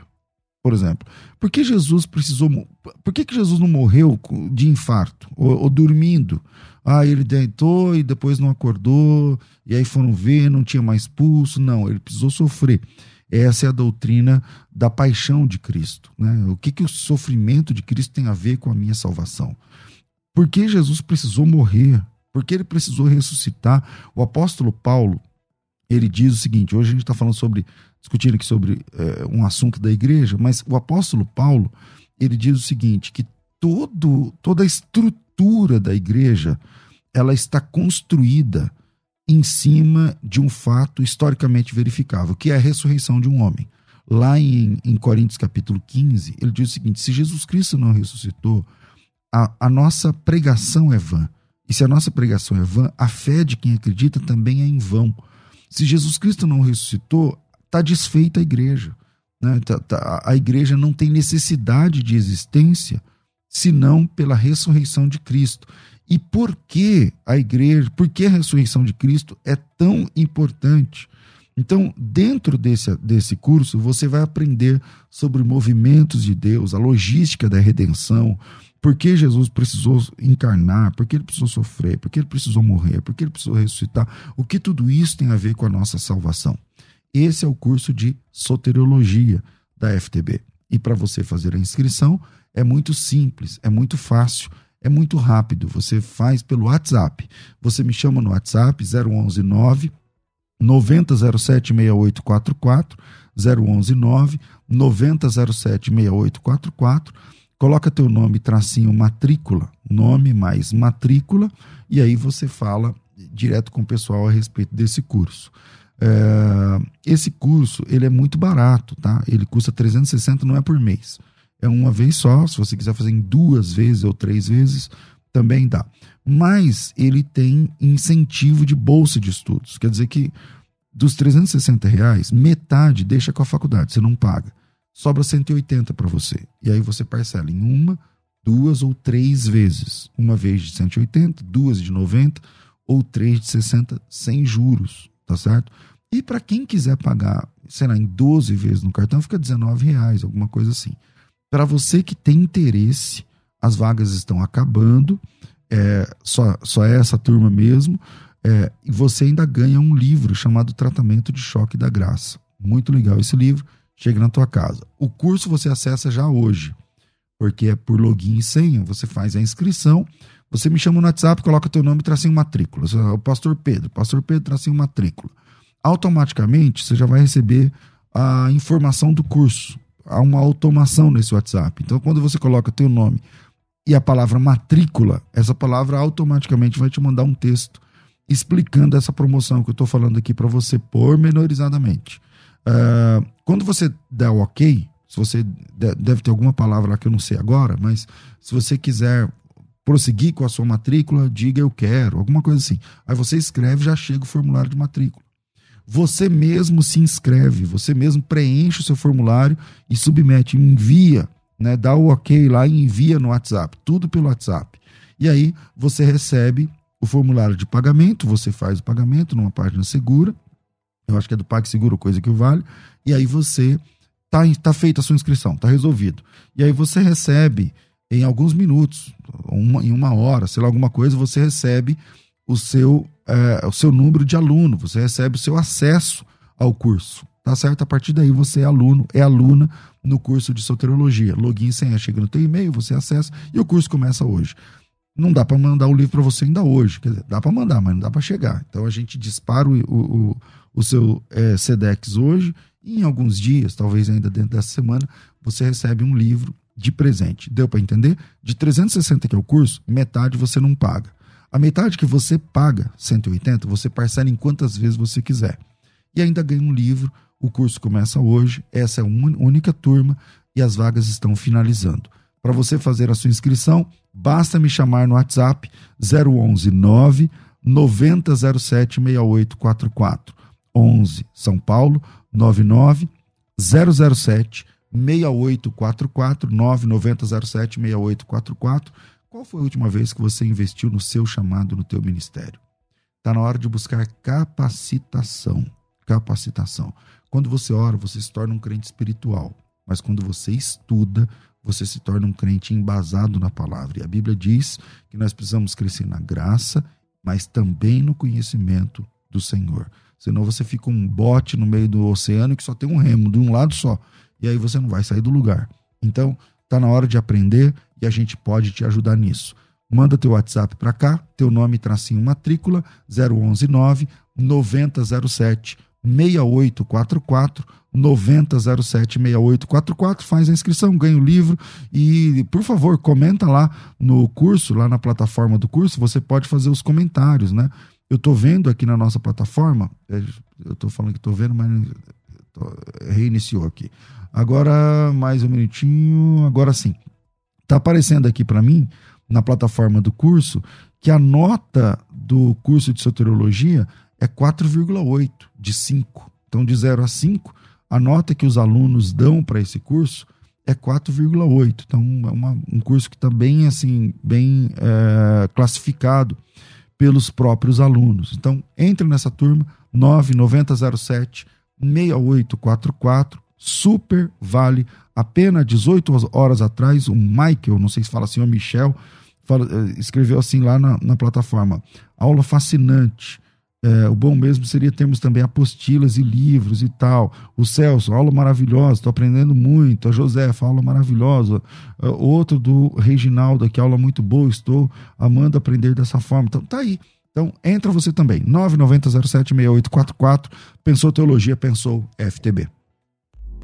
por exemplo. Por que Jesus precisou. Por que, que Jesus não morreu de infarto ou, ou, dormindo? Ah, ele deitou e depois não acordou, e aí foram ver, não tinha mais pulso. Não, ele precisou sofrer. Essa é a doutrina da paixão de Cristo. Né? O que, que o sofrimento de Cristo tem a ver com a minha salvação? Por que Jesus precisou morrer? Por que ele precisou ressuscitar? O apóstolo Paulo, ele diz o seguinte: hoje a gente está falando sobre discutindo aqui sobre é, um assunto da igreja, mas o apóstolo Paulo ele diz o seguinte, que todo, toda a estrutura da igreja ela está construída em cima de um fato historicamente verificável, que é a ressurreição de um homem. Lá em, em Coríntios capítulo 15, ele diz o seguinte: se Jesus Cristo não ressuscitou, a, a nossa pregação é vã. E se a nossa pregação é vã, a fé de quem acredita também é em vão. Se Jesus Cristo não ressuscitou, está desfeita a igreja. Né? Tá, tá, a igreja não tem necessidade de existência senão pela ressurreição de Cristo. E por que a igreja, por que a ressurreição de Cristo é tão importante? Então, dentro desse, desse curso, você vai aprender sobre movimentos de Deus, a logística da redenção, por que Jesus precisou encarnar, por que ele precisou sofrer, por que ele precisou morrer, por que ele precisou ressuscitar, o que tudo isso tem a ver com a nossa salvação. Esse é o curso de soteriologia da FTB. E para você fazer a inscrição é muito simples, é muito fácil, é muito rápido. Você faz pelo WhatsApp. Você me chama no WhatsApp 011 9 9007 6844 011 9 9007 6844 coloca teu nome tracinho matrícula, nome mais matrícula e aí você fala direto com o pessoal a respeito desse curso. É, esse curso ele é muito barato, tá? Ele custa 360, não é por mês. É uma vez só. Se você quiser fazer em duas vezes ou três vezes, também dá. Mas ele tem incentivo de bolsa de estudos. Quer dizer que dos 360 reais, metade deixa com a faculdade, você não paga. Sobra 180 para você. E aí você parcela em uma, duas ou três vezes. Uma vez de 180, duas de 90 ou três de 60 sem juros tá certo? E para quem quiser pagar, sei lá, em 12 vezes no cartão, fica 19 reais, alguma coisa assim. Para você que tem interesse, as vagas estão acabando, é, só, só é essa turma mesmo, é, e você ainda ganha um livro chamado Tratamento de Choque da Graça. Muito legal esse livro, chega na tua casa. O curso você acessa já hoje, porque é por login e senha, você faz a inscrição, você me chama no WhatsApp, coloca teu nome e tracinho matrícula. O pastor Pedro, pastor Pedro tracinho matrícula. Automaticamente você já vai receber a informação do curso. Há uma automação nesse WhatsApp. Então, quando você coloca teu nome e a palavra matrícula, essa palavra automaticamente vai te mandar um texto explicando essa promoção que eu estou falando aqui para você pormenorizadamente. Uh, quando você der o ok, se você deve ter alguma palavra lá que eu não sei agora, mas se você quiser prosseguir com a sua matrícula, diga eu quero, alguma coisa assim. Aí você escreve, já chega o formulário de matrícula. Você mesmo se inscreve, você mesmo preenche o seu formulário e submete, envia, né, dá o ok lá e envia no WhatsApp, tudo pelo WhatsApp. E aí você recebe o formulário de pagamento, você faz o pagamento numa página segura, eu acho que é do PagSeguro, coisa que vale, e aí você tá, tá feita a sua inscrição, tá resolvido. E aí você recebe em alguns minutos, uma, em uma hora, sei lá, alguma coisa, você recebe o seu, é, o seu número de aluno, você recebe o seu acesso ao curso. Tá certo? A partir daí você é aluno, é aluna no curso de soteriologia. Login senha chega no teu e-mail, você acessa e o curso começa hoje. Não dá para mandar o livro para você ainda hoje. Quer dizer, dá para mandar, mas não dá para chegar. Então a gente dispara o, o, o seu é, SEDEX hoje e em alguns dias, talvez ainda dentro dessa semana, você recebe um livro de presente. Deu para entender? De 360 que é o curso, metade você não paga. A metade que você paga, 180, você parcela em quantas vezes você quiser. E ainda ganha um livro. O curso começa hoje, essa é a única turma e as vagas estão finalizando. Para você fazer a sua inscrição, basta me chamar no WhatsApp 011 9 9007 6844. 11 São Paulo 99 007 6844 99007 6844. Qual foi a última vez que você investiu no seu chamado no teu ministério? Está na hora de buscar capacitação. Capacitação. Quando você ora, você se torna um crente espiritual. Mas quando você estuda, você se torna um crente embasado na palavra. E a Bíblia diz que nós precisamos crescer na graça, mas também no conhecimento do Senhor. Senão você fica um bote no meio do oceano que só tem um remo de um lado só. E aí você não vai sair do lugar. Então, tá na hora de aprender e a gente pode te ajudar nisso. Manda teu WhatsApp para cá, teu nome tracinho matrícula 0119 9007 6844 9007 6844 faz a inscrição, ganha o livro e, por favor, comenta lá no curso, lá na plataforma do curso, você pode fazer os comentários, né? Eu estou vendo aqui na nossa plataforma, é, eu estou falando que estou vendo, mas tô, reiniciou aqui. Agora, mais um minutinho, agora sim. Está aparecendo aqui para mim, na plataforma do curso, que a nota do curso de soteriologia é 4,8 de 5. Então, de 0 a 5, a nota que os alunos dão para esse curso é 4,8. Então, é uma, um curso que está bem, assim, bem é, classificado pelos próprios alunos. Então, entre nessa turma, 99007 6844, super vale a pena. 18 horas atrás, o Michael, não sei se fala assim, o Michel, fala, eh, escreveu assim lá na, na plataforma: aula fascinante. É, o bom mesmo seria termos também apostilas e livros e tal. O Celso, aula maravilhosa, estou aprendendo muito. A Josefa, aula maravilhosa. Uh, outro do Reginaldo aqui, aula muito boa, estou amando aprender dessa forma. Então, tá aí. Então, entra você também. 990076844. Pensou Teologia, pensou FTB.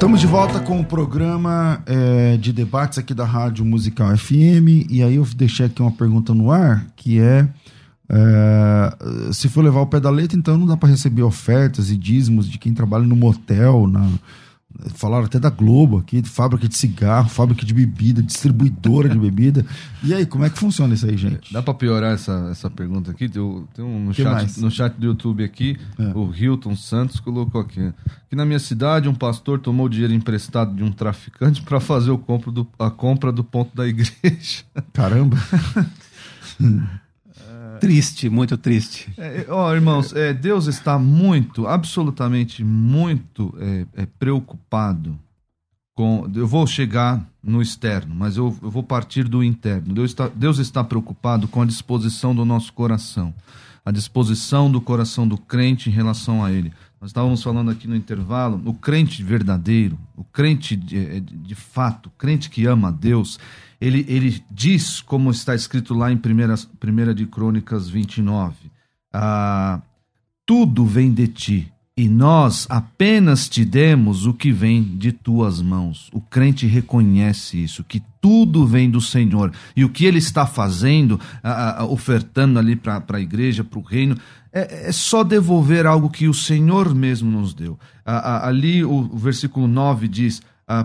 Estamos de volta com o programa é, de debates aqui da Rádio Musical FM. E aí eu deixei aqui uma pergunta no ar, que é, é se for levar o pé da letra, então não dá para receber ofertas e dízimos de quem trabalha no motel, na, Falaram até da Globo aqui, de fábrica de cigarro, fábrica de bebida, distribuidora de bebida. <laughs> E aí, como é que funciona isso aí, gente? Dá para piorar essa, essa pergunta aqui? Tem, tem um no chat, no chat do YouTube aqui, é. o Hilton Santos colocou aqui. Que na minha cidade, um pastor tomou dinheiro emprestado de um traficante para fazer o compro do, a compra do ponto da igreja. Caramba! <laughs> Triste, muito triste. É, ó, irmãos, é, Deus está muito, absolutamente muito é, é, preocupado com. Eu vou chegar no externo, mas eu, eu vou partir do interno. Deus está, Deus está preocupado com a disposição do nosso coração, a disposição do coração do crente em relação a Ele. Nós estávamos falando aqui no intervalo, o crente verdadeiro, o crente de, eh, de, fato, o crente que ama a Deus, ele, ele diz, como está escrito lá em 1 de Crônicas 29, ah, tudo vem de ti, e nós apenas te demos o que vem de tuas mãos. O crente reconhece isso, que tudo vem do Senhor. E o que ele está fazendo, ofertando ali para a igreja, para o reino, é, é, só devolver algo que o Senhor mesmo nos deu. Ali o, o versículo 9 diz: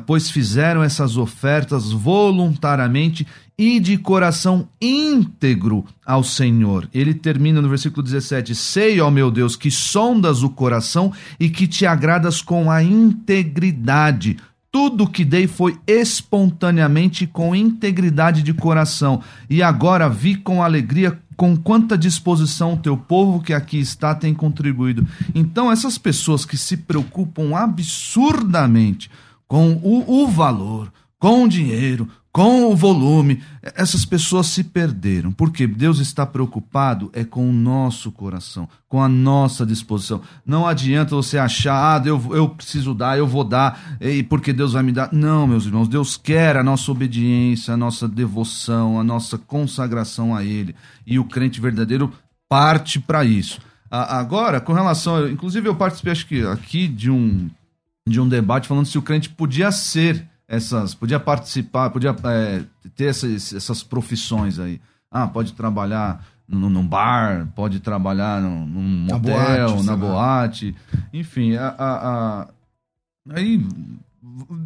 pois fizeram essas ofertas voluntariamente e de coração íntegro ao Senhor. Ele termina no versículo 17: Sei, ó meu Deus, que sondas o coração e que te agradas com a integridade. Tudo que dei foi espontaneamente com integridade de coração, e agora vi com alegria com quanta disposição o teu povo que aqui está tem contribuído. Então, essas pessoas que se preocupam absurdamente com o, o valor, com o dinheiro, com o volume, essas pessoas se perderam. Porque Deus está preocupado é com o nosso coração, com a nossa disposição. Não adianta você achar, ah, eu, eu preciso dar, eu vou dar, e porque Deus vai me dar. Não, meus irmãos, Deus quer a nossa obediência, a nossa devoção, a nossa consagração a Ele. E o crente verdadeiro parte para isso. Agora, com relação. Inclusive, eu participei, acho que aqui, de um de um debate falando se o crente podia ser essas, podia participar, podia é, ter essas, essas profissões aí. Ah, pode trabalhar num, num bar, pode trabalhar num, num motel, boate, na boate, enfim, a, a, a, aí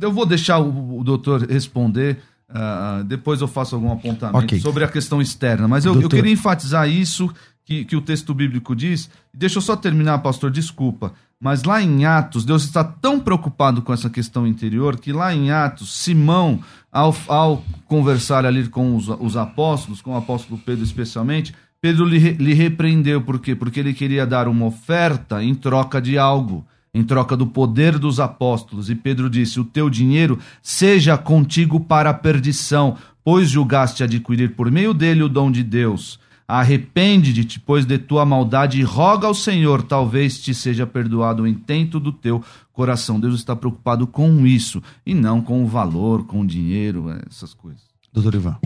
eu vou deixar o, o doutor responder. Uh, depois eu faço algum apontamento okay. sobre a questão externa, mas eu, eu queria enfatizar isso que, que o texto bíblico diz. Deixa eu só terminar, pastor, desculpa. Mas lá em Atos, Deus está tão preocupado com essa questão interior que lá em Atos, Simão, ao, ao conversar ali com os, os apóstolos, com o apóstolo Pedro especialmente, Pedro lhe, lhe repreendeu. Por quê? Porque ele queria dar uma oferta em troca de algo, em troca do poder dos apóstolos. E Pedro disse: O teu dinheiro seja contigo para a perdição, pois julgaste adquirir por meio dele o dom de Deus. Arrepende-te, pois, de tua maldade e roga ao Senhor, talvez te seja perdoado o intento do teu coração. Deus está preocupado com isso e não com o valor, com o dinheiro, essas coisas. Doutor Ivan.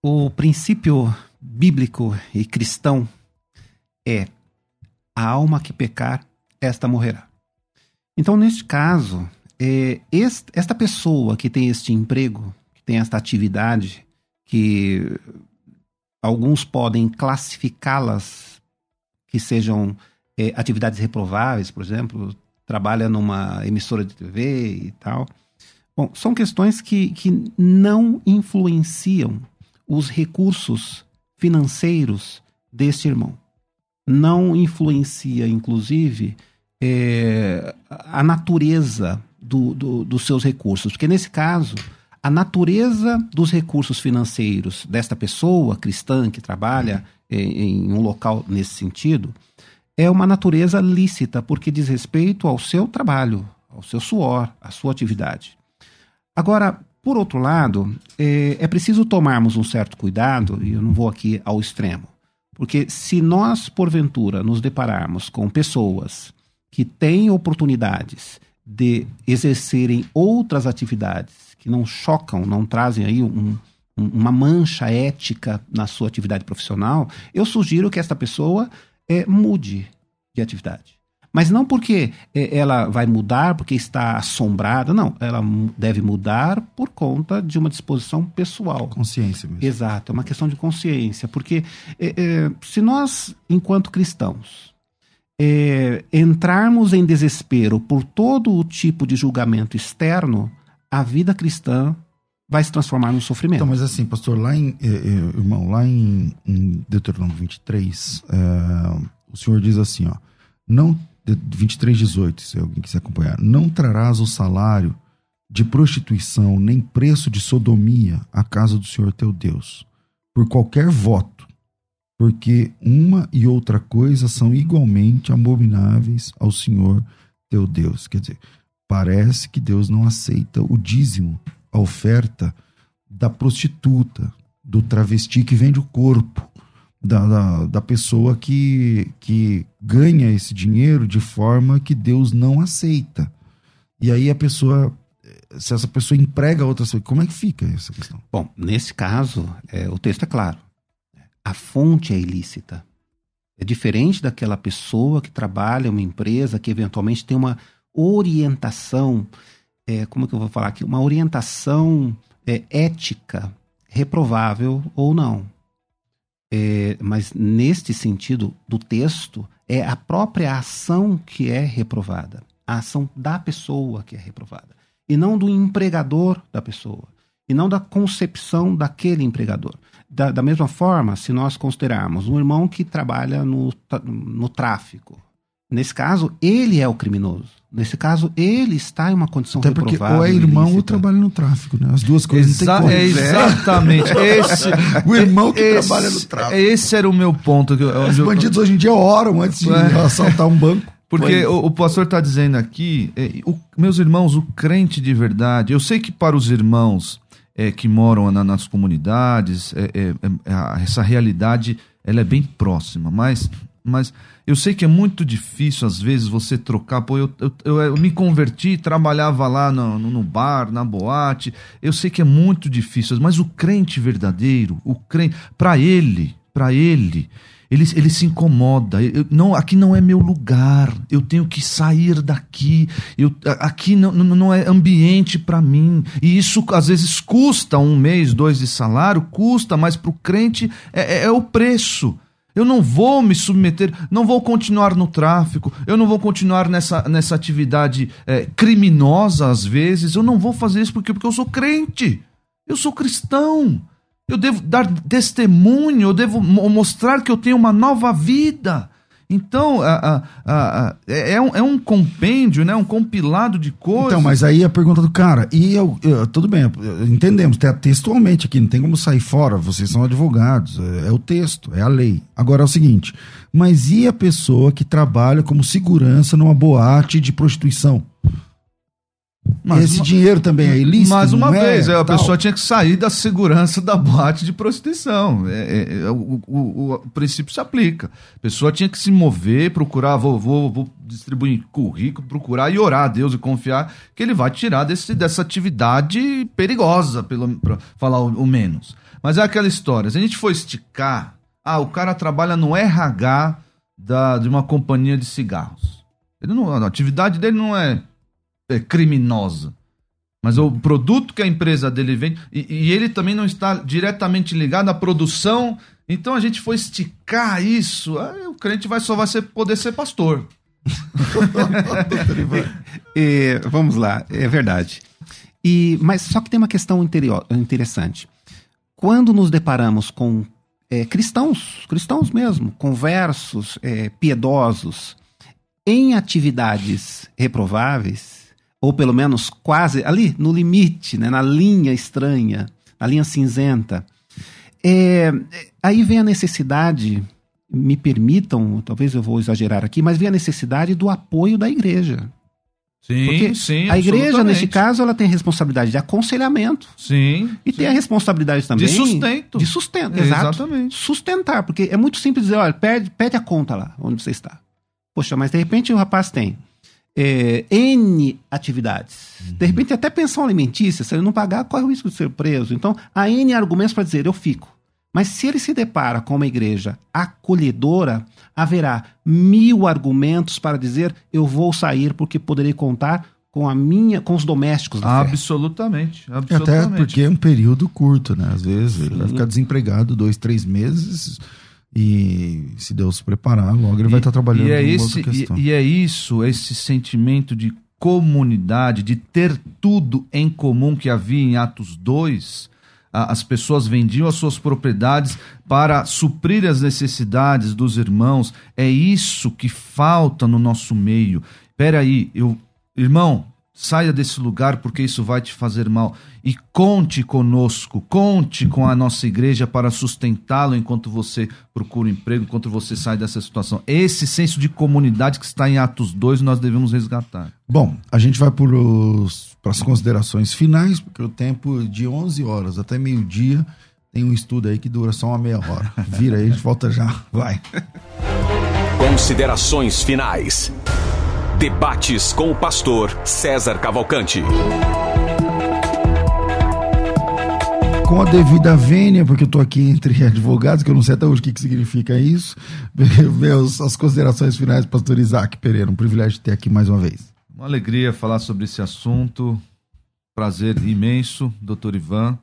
O princípio bíblico e cristão é a alma que pecar, esta morrerá. Então, neste caso, é, esta pessoa que tem este emprego, que tem esta atividade, que alguns podem classificá-las que sejam é, atividades reprováveis, por exemplo, trabalha numa emissora de TV e tal. Bom, são questões que, que não influenciam os recursos financeiros deste irmão. Não influencia, inclusive, é, a natureza do, do, dos seus recursos. Porque, nesse caso, a natureza dos recursos financeiros desta pessoa cristã que trabalha em, em um local nesse sentido é uma natureza lícita, porque diz respeito ao seu trabalho, ao seu suor, à sua atividade. Agora, por outro lado, é, é, preciso tomarmos um certo cuidado, e eu não vou aqui ao extremo, porque se nós, porventura, nos depararmos com pessoas que têm oportunidades de exercerem outras atividades que não chocam, não trazem aí um, um, uma mancha ética na sua atividade profissional, eu sugiro que esta pessoa é, mude de atividade. Mas não porque é, ela vai mudar porque está assombrada, não. Ela deve mudar por conta de uma disposição pessoal. Consciência mesmo. Exato, é uma questão de consciência. Porque é, é, se nós, enquanto cristãos, é, entrarmos em desespero por todo o tipo de julgamento externo, a vida cristã vai se transformar num sofrimento. Então, mas assim, pastor, lá em, eh, eh, irmão, lá em, Deuteronômio 23, eh, o Senhor diz assim, ó, não, 23, 18, se alguém quiser acompanhar, não trarás o salário de prostituição, nem preço de sodomia à casa do Senhor teu Deus, por qualquer voto, porque uma e outra coisa são igualmente abomináveis ao Senhor teu Deus. Quer dizer, Parece que Deus não aceita o dízimo, a oferta da prostituta, do travesti que vende o corpo. da, da, da, pessoa que, que ganha esse dinheiro de forma que Deus não aceita. E aí a pessoa, se essa pessoa emprega outras pessoas, como é que fica essa questão? Bom, nesse caso, é, o texto é claro. A fonte é ilícita. É diferente daquela pessoa que trabalha em uma empresa que eventualmente tem uma orientação, é, como que eu vou falar aqui? Uma orientação é, ética reprovável ou não. É, mas neste sentido do texto, é a própria ação que é reprovada, a ação da pessoa que é reprovada, e não do empregador da pessoa, e não da concepção daquele empregador. Da, da mesma forma, se nós considerarmos um irmão que trabalha no, no tráfico, nesse caso, ele é o criminoso. Nesse caso, ele está em uma condição Até porque ou é irmão ilícita. ou trabalha no tráfico, né? As duas coisas Exa não tem é Exatamente. <laughs> Esse, o irmão que esse, trabalha no tráfico. Esse era o meu ponto. Os bandidos hoje em dia oram antes de é. assaltar um banco. Porque o, o, pastor está dizendo aqui, é, o, meus irmãos, o crente de verdade, eu sei que para os irmãos é, que moram na, nas comunidades, é, é, é essa realidade ela é bem próxima, mas mas eu sei que é muito difícil, às vezes, você trocar. Pô, eu, eu, eu, eu me converti, trabalhava lá no, no, bar, na boate. Eu sei que é muito difícil, mas o crente verdadeiro, o crente, para ele, para ele, ele, ele se incomoda. Eu, não, aqui não é meu lugar. Eu tenho que sair daqui. Eu, aqui não, não é ambiente para mim. E isso às vezes custa um mês, dois de salário, custa, mas para o crente é, é, é o preço. Eu não vou me submeter, não vou continuar no tráfico, eu não vou continuar nessa, nessa atividade é, criminosa às vezes, eu não vou fazer isso porque, porque eu sou crente, eu sou cristão, eu devo dar testemunho, eu devo mostrar que eu tenho uma nova vida. Então, a, a, a, é, é, um, é um compêndio, né? um compilado de coisas. Então, mas aí a pergunta do cara, e eu, eu tudo bem, entendemos, textualmente aqui, não tem como sair fora, vocês são advogados, é, é o texto, é a lei. Agora é o seguinte, mas e a pessoa que trabalha como segurança numa boate de prostituição? Mas Esse uma, dinheiro também é ilícito? Mais uma é? vez, é, a tal. pessoa tinha que sair da segurança da boate de prostituição. É, é, é o, o, o, princípio se aplica. A pessoa tinha que se mover, procurar, vou, vou, vou distribuir currículo, procurar e orar a Deus e confiar que ele vai tirar desse, dessa atividade perigosa, para falar o, o menos. Mas é aquela história, se a gente for esticar, ah, o cara trabalha no RH da, de uma companhia de cigarros. Ele não, a atividade dele não é é, criminosa. Mas o produto que a empresa dele vende, e, e, ele também não está diretamente ligado à produção, então a gente foi esticar isso, aí o crente vai, só vai ser, poder ser pastor. <laughs> e, vamos lá, é verdade. E, mas só que tem uma questão interior, interessante. Quando nos deparamos com é, cristãos, cristãos mesmo, conversos, é, piedosos, em atividades reprováveis, ou pelo menos quase ali no limite, né, na linha estranha, na linha cinzenta. É, aí vem a necessidade, me permitam, talvez eu vou exagerar aqui, mas vem a necessidade do apoio da igreja. Sim, Porque sim. A igreja, neste caso, ela tem a responsabilidade de aconselhamento. Sim. E sim. tem a responsabilidade também. De sustento. De sustento, é, exato. Exatamente. Sustentar, porque é muito simples dizer, olha, pede, pede a conta lá, onde você está. Poxa, mas de repente o rapaz tem é, N atividades. Uhum. De repente, até pensão alimentícia, se ele não pagar, corre o risco de ser preso. Então, há N argumentos para dizer, eu fico. Mas se ele se depara com uma igreja acolhedora, haverá mil argumentos para dizer, eu vou sair porque poderei contar com a minha, com os domésticos da absolutamente, fé. Absolutamente. Até porque é um período curto, né? Às vezes Sim. ele vai ficar desempregado dois, três meses e se Deus preparar, logo ele e, vai estar trabalhando e é esse, e, e, é isso, esse sentimento de comunidade, de ter tudo em comum que havia em Atos 2. As pessoas vendiam as suas propriedades para suprir as necessidades dos irmãos. É isso que falta no nosso meio. Peraí, eu, irmão, Saia desse lugar porque isso vai te fazer mal. E conte conosco, conte com a nossa igreja para sustentá-lo enquanto você procura um emprego, enquanto você sai dessa situação. Esse senso de comunidade que está em Atos 2 nós devemos resgatar. Bom, a gente vai para as considerações finais, porque o tempo de 11 horas até meio-dia Tem um estudo aí que dura só uma meia hora. Vira aí, a gente volta já. Vai. Considerações finais. Debates com o pastor César Cavalcante. Com a devida vênia, porque eu tô aqui entre <laughs> advogados, que eu não sei até hoje o que, que significa isso. <laughs> Meus, as considerações finais, pastor Isaac Pereira. Um privilégio ter aqui mais uma vez. Uma alegria falar sobre esse assunto. Prazer imenso, doutor Ivan.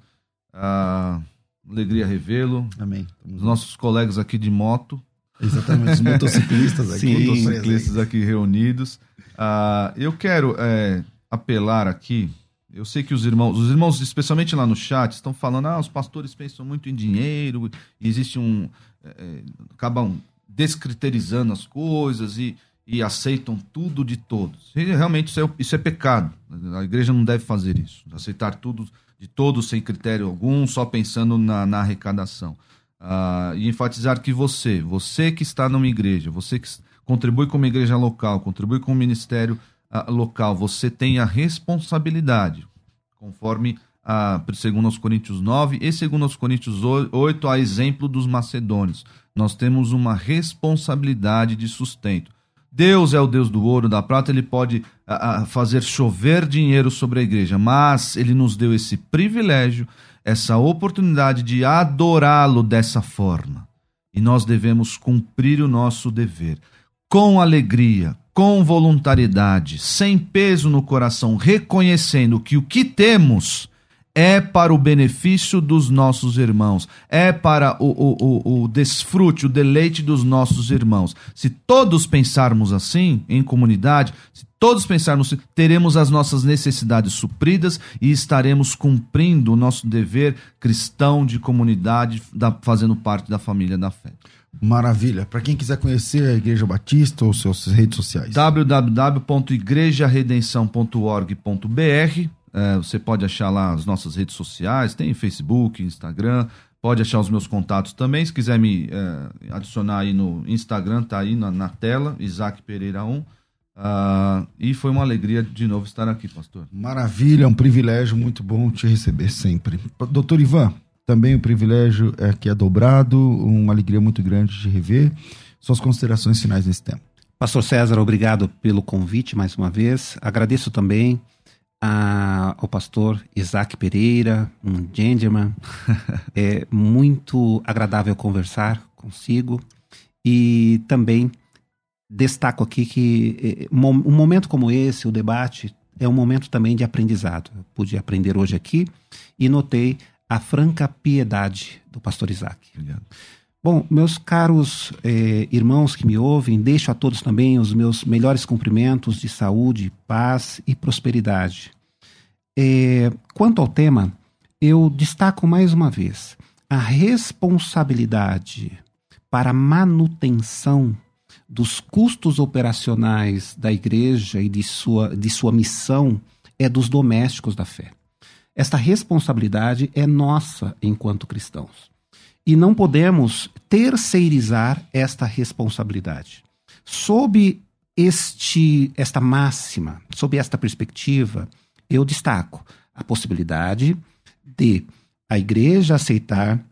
Ah, alegria revê-lo. Amém. Os nossos colegas aqui de moto. Exatamente, os motociclistas aqui. Sim, motociclistas aqui reunidos. Ah, eu quero é, apelar aqui. Eu sei que os irmãos, os irmãos, especialmente lá no chat, estão falando: ah, os pastores pensam muito em dinheiro, existe um. É, acabam descriterizando as coisas e, e aceitam tudo de todos. E, realmente isso é, isso é pecado. A igreja não deve fazer isso. Aceitar tudo de todos sem critério algum, só pensando na, na arrecadação. Ah, e enfatizar que você, você que está numa igreja, você que contribui com uma igreja local, contribui com o um ministério uh, local, você tem a responsabilidade, conforme a uh, segundo aos Coríntios 9 e segundo aos Coríntios 8, a exemplo dos macedônios. Nós temos uma responsabilidade de sustento. Deus é o Deus do ouro, da prata, ele pode uh, fazer chover dinheiro sobre a igreja, mas ele nos deu esse privilégio, essa oportunidade de adorá-lo dessa forma. E nós devemos cumprir o nosso dever com alegria, com voluntariedade, sem peso no coração, reconhecendo que o que temos é para o benefício dos nossos irmãos, é para o, o, o, o, desfrute, o deleite dos nossos irmãos. Se todos pensarmos assim, em comunidade, se todos pensarmos assim, teremos as nossas necessidades supridas e estaremos cumprindo o nosso dever cristão de comunidade, da, fazendo parte da família da fé. Maravilha. Para quem quiser conhecer a Igreja Batista ou suas redes sociais. www.igrejaredenção.org.br é, Você pode achar lá as nossas redes sociais, tem Facebook, Instagram, pode achar os meus contatos também. Se quiser me é, adicionar aí no Instagram, tá aí na, na tela, Isaac Pereira 1. Uh, ah, e foi uma alegria de novo estar aqui, pastor. Maravilha, é um privilégio muito bom te receber sempre. Doutor Ivan, também o privilégio é que é dobrado, uma alegria muito grande de rever. Suas considerações finais nesse tema. Pastor César, obrigado pelo convite mais uma vez. Agradeço também a, ao pastor Isaac Pereira, um gentleman. <laughs> é muito agradável conversar consigo. E também destaco aqui que é, um momento como esse, o debate, é um momento também de aprendizado. Eu pude aprender hoje aqui e notei a franca piedade do pastor Isaac. Obrigado. Bom, meus caros eh, irmãos que me ouvem, deixo a todos também os meus melhores cumprimentos de saúde, paz e prosperidade. Eh, quanto ao tema, eu destaco mais uma vez a responsabilidade para a manutenção dos custos operacionais da igreja e de sua, de sua missão é dos domésticos da fé. Esta responsabilidade é nossa enquanto cristãos. E não podemos terceirizar esta responsabilidade. Sob este, esta máxima, sob esta perspectiva, eu destaco a possibilidade de a igreja aceitar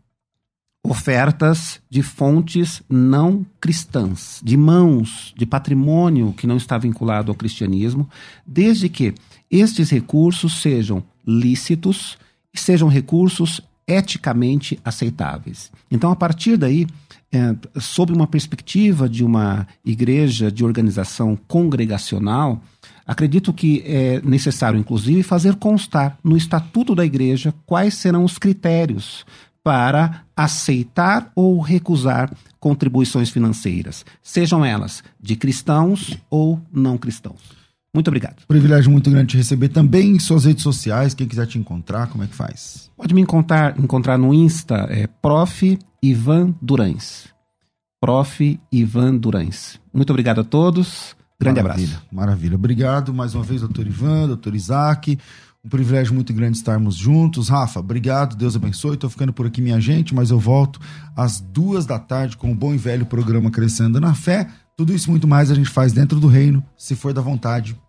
ofertas de fontes não cristãs, de mãos, de patrimônio que não está vinculado ao cristianismo, desde que estes recursos sejam lícitos e sejam recursos eticamente aceitáveis. Então, a partir daí, é, sob uma perspectiva de uma igreja de organização congregacional, acredito que é necessário, inclusive, fazer constar no estatuto da igreja quais serão os critérios para aceitar ou recusar contribuições financeiras, sejam elas de cristãos ou não cristãos. Muito obrigado. Privilégio muito grande te receber também em suas redes sociais. Quem quiser te encontrar, como é que faz? Pode me encontrar, encontrar no Insta, é Prof. Ivan Durães. Prof. Ivan Durães. Muito obrigado a todos. Grande maravilha, abraço. Maravilha. Obrigado mais uma vez, doutor Ivan, doutor Isaac. Um privilégio muito grande estarmos juntos. Rafa, obrigado, Deus abençoe. Estou ficando por aqui, minha gente, mas eu volto às duas da tarde com o bom e velho programa Crescendo na Fé. Tudo isso muito mais a gente faz dentro do reino, se for da vontade